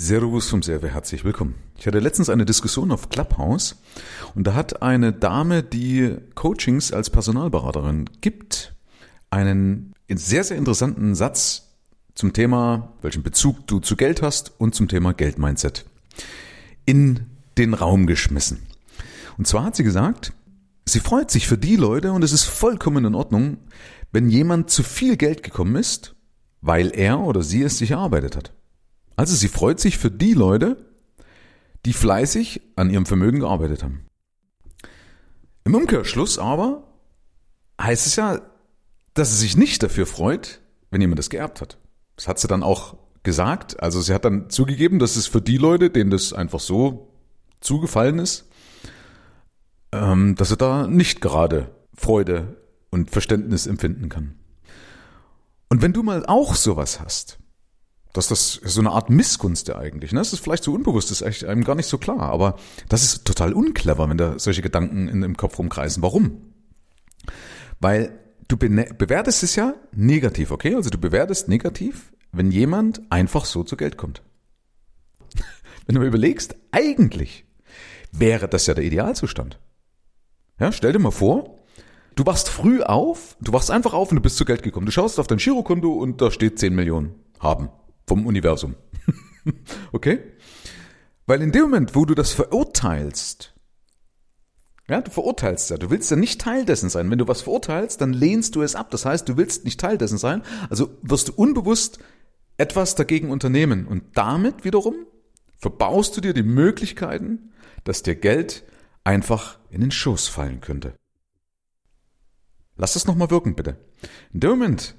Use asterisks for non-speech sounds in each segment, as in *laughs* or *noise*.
Servus vom Server, herzlich willkommen. Ich hatte letztens eine Diskussion auf Clubhouse und da hat eine Dame, die Coachings als Personalberaterin gibt, einen sehr, sehr interessanten Satz zum Thema, welchen Bezug du zu Geld hast und zum Thema Geldmindset in den Raum geschmissen. Und zwar hat sie gesagt, sie freut sich für die Leute und es ist vollkommen in Ordnung, wenn jemand zu viel Geld gekommen ist, weil er oder sie es sich erarbeitet hat. Also sie freut sich für die Leute, die fleißig an ihrem Vermögen gearbeitet haben. Im Umkehrschluss aber heißt es ja, dass sie sich nicht dafür freut, wenn jemand das geerbt hat. Das hat sie dann auch gesagt. Also sie hat dann zugegeben, dass es für die Leute, denen das einfach so zugefallen ist, ähm, dass sie da nicht gerade Freude und Verständnis empfinden kann. Und wenn du mal auch sowas hast, dass das so eine Art Missgunst ja eigentlich. Ne? Das ist vielleicht so unbewusst, das ist echt einem gar nicht so klar. Aber das ist total unclever, wenn da solche Gedanken in, im Kopf rumkreisen. Warum? Weil du bewertest es ja negativ, okay? Also du bewertest negativ, wenn jemand einfach so zu Geld kommt. *laughs* wenn du mal überlegst, eigentlich wäre das ja der Idealzustand. Ja, stell dir mal vor, du wachst früh auf, du wachst einfach auf und du bist zu Geld gekommen. Du schaust auf dein Girokonto und da steht 10 Millionen haben vom Universum. *laughs* okay? Weil in dem Moment, wo du das verurteilst, ja, du verurteilst ja, du willst ja nicht Teil dessen sein. Wenn du was verurteilst, dann lehnst du es ab. Das heißt, du willst nicht Teil dessen sein, also wirst du unbewusst etwas dagegen unternehmen. Und damit wiederum verbaust du dir die Möglichkeiten, dass dir Geld einfach in den Schoß fallen könnte. Lass das nochmal wirken, bitte. In dem Moment,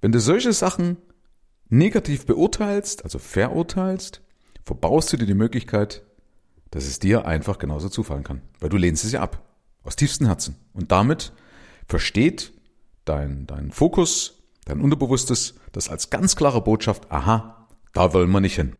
wenn du solche Sachen negativ beurteilst, also verurteilst, verbaust du dir die Möglichkeit, dass es dir einfach genauso zufallen kann, weil du lehnst es ja ab, aus tiefstem Herzen. Und damit versteht dein, dein Fokus, dein Unterbewusstes, das als ganz klare Botschaft, aha, da wollen wir nicht hin.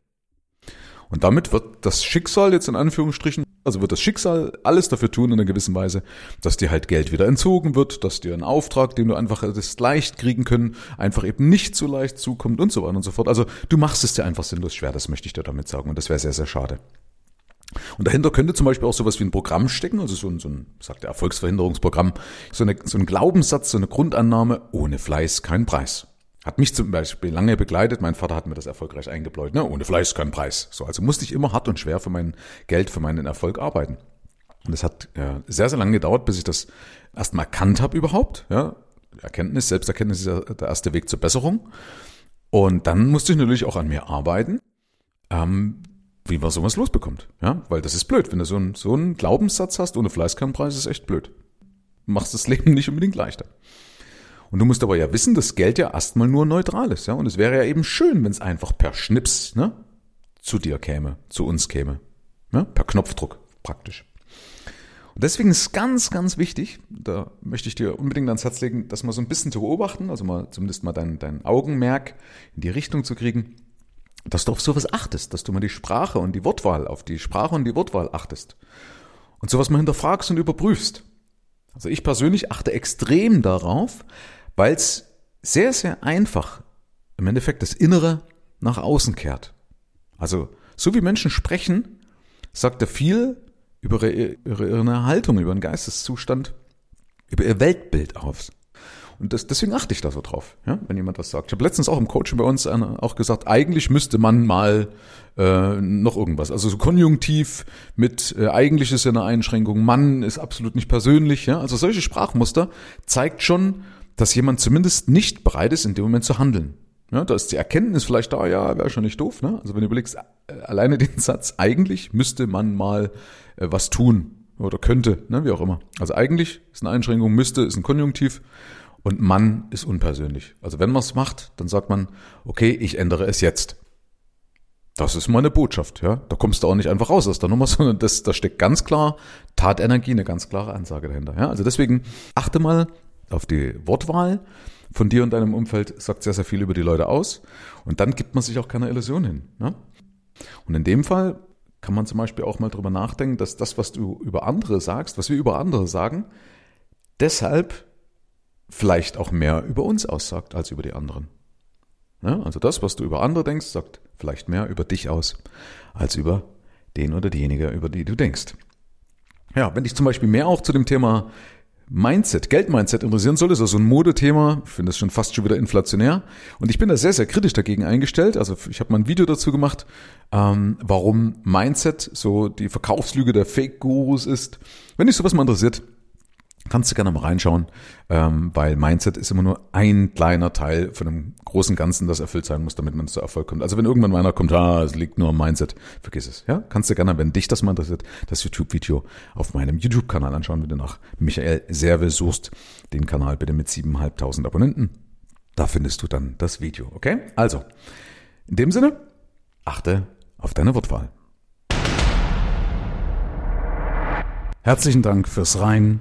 Und damit wird das Schicksal jetzt in Anführungsstrichen also wird das Schicksal alles dafür tun in einer gewissen Weise, dass dir halt Geld wieder entzogen wird, dass dir ein Auftrag, den du einfach hättest leicht kriegen können, einfach eben nicht so leicht zukommt und so weiter und so fort. Also du machst es dir einfach sinnlos schwer, das möchte ich dir damit sagen und das wäre sehr, sehr schade. Und dahinter könnte zum Beispiel auch sowas wie ein Programm stecken, also so ein, so ein sagt der Erfolgsverhinderungsprogramm, so, eine, so ein Glaubenssatz, so eine Grundannahme, ohne Fleiß kein Preis. Hat mich zum Beispiel lange begleitet. Mein Vater hat mir das erfolgreich eingebläut. Ne? Ohne Fleiß kein Preis. So, also musste ich immer hart und schwer für mein Geld, für meinen Erfolg arbeiten. Und es hat ja, sehr, sehr lange gedauert, bis ich das erstmal erkannt habe überhaupt. Ja? Erkenntnis, Selbsterkenntnis ist ja der erste Weg zur Besserung. Und dann musste ich natürlich auch an mir arbeiten, ähm, wie man sowas losbekommt. Ja? Weil das ist blöd. Wenn du so einen, so einen Glaubenssatz hast, ohne Fleiß kein Preis, ist echt blöd. Machst das Leben nicht unbedingt leichter. Und du musst aber ja wissen, dass Geld ja erstmal nur neutral ist, ja. Und es wäre ja eben schön, wenn es einfach per Schnips, ne, zu dir käme, zu uns käme. Ne? Per Knopfdruck praktisch. Und deswegen ist ganz, ganz wichtig, da möchte ich dir unbedingt ans Herz legen, das mal so ein bisschen zu beobachten, also mal zumindest mal dein, dein Augenmerk in die Richtung zu kriegen, dass du auf sowas achtest, dass du mal die Sprache und die Wortwahl, auf die Sprache und die Wortwahl achtest. Und sowas mal hinterfragst und überprüfst. Also ich persönlich achte extrem darauf, weil es sehr, sehr einfach im Endeffekt das Innere nach außen kehrt. Also so wie Menschen sprechen, sagt er viel über ihre, ihre Haltung, über ihren Geisteszustand, über ihr Weltbild aus. Und das, deswegen achte ich da so drauf, ja, wenn jemand das sagt. Ich habe letztens auch im Coaching bei uns auch gesagt, eigentlich müsste man mal äh, noch irgendwas. Also so konjunktiv mit äh, eigentlich ist ja eine Einschränkung, Mann ist absolut nicht persönlich. Ja? Also solche Sprachmuster zeigt schon, dass jemand zumindest nicht bereit ist, in dem Moment zu handeln. Ja, da ist die Erkenntnis vielleicht da, ja, wäre schon nicht doof. Ne? Also wenn du überlegst, äh, alleine *laughs* den Satz, eigentlich müsste man mal äh, was tun oder könnte, ne, wie auch immer. Also eigentlich ist eine Einschränkung, müsste ist ein Konjunktiv und Mann ist unpersönlich. Also wenn man es macht, dann sagt man, okay, ich ändere es jetzt. Das ist meine Botschaft, ja. Da kommst du auch nicht einfach raus aus der Nummer, *laughs* sondern das, da steckt ganz klar Tatenergie, eine ganz klare Ansage dahinter. Ja. Also deswegen achte mal auf die Wortwahl von dir und deinem Umfeld, sagt sehr, sehr viel über die Leute aus. Und dann gibt man sich auch keine Illusion hin. Ne? Und in dem Fall kann man zum Beispiel auch mal drüber nachdenken, dass das, was du über andere sagst, was wir über andere sagen, deshalb vielleicht auch mehr über uns aussagt als über die anderen. Ja, also das, was du über andere denkst, sagt vielleicht mehr über dich aus, als über den oder diejenige, über die du denkst. Ja, wenn dich zum Beispiel mehr auch zu dem Thema Mindset, Geldmindset interessieren soll, ist das so ein Modethema. Ich finde das schon fast schon wieder inflationär. Und ich bin da sehr, sehr kritisch dagegen eingestellt. Also ich habe mal ein Video dazu gemacht, ähm, warum Mindset so die Verkaufslüge der Fake-Gurus ist. Wenn dich sowas mal interessiert, Kannst du gerne mal reinschauen, ähm, weil Mindset ist immer nur ein kleiner Teil von einem großen Ganzen, das erfüllt sein muss, damit man zu Erfolg kommt. Also wenn irgendwann einer kommt, ah, es liegt nur am Mindset, vergiss es. Ja, kannst du gerne, wenn dich das mal interessiert, das YouTube-Video auf meinem YouTube-Kanal anschauen, wenn du nach Michael Serve suchst, den Kanal bitte mit 7.500 Abonnenten. Da findest du dann das Video, okay? Also, in dem Sinne, achte auf deine Wortwahl. Herzlichen Dank fürs Rein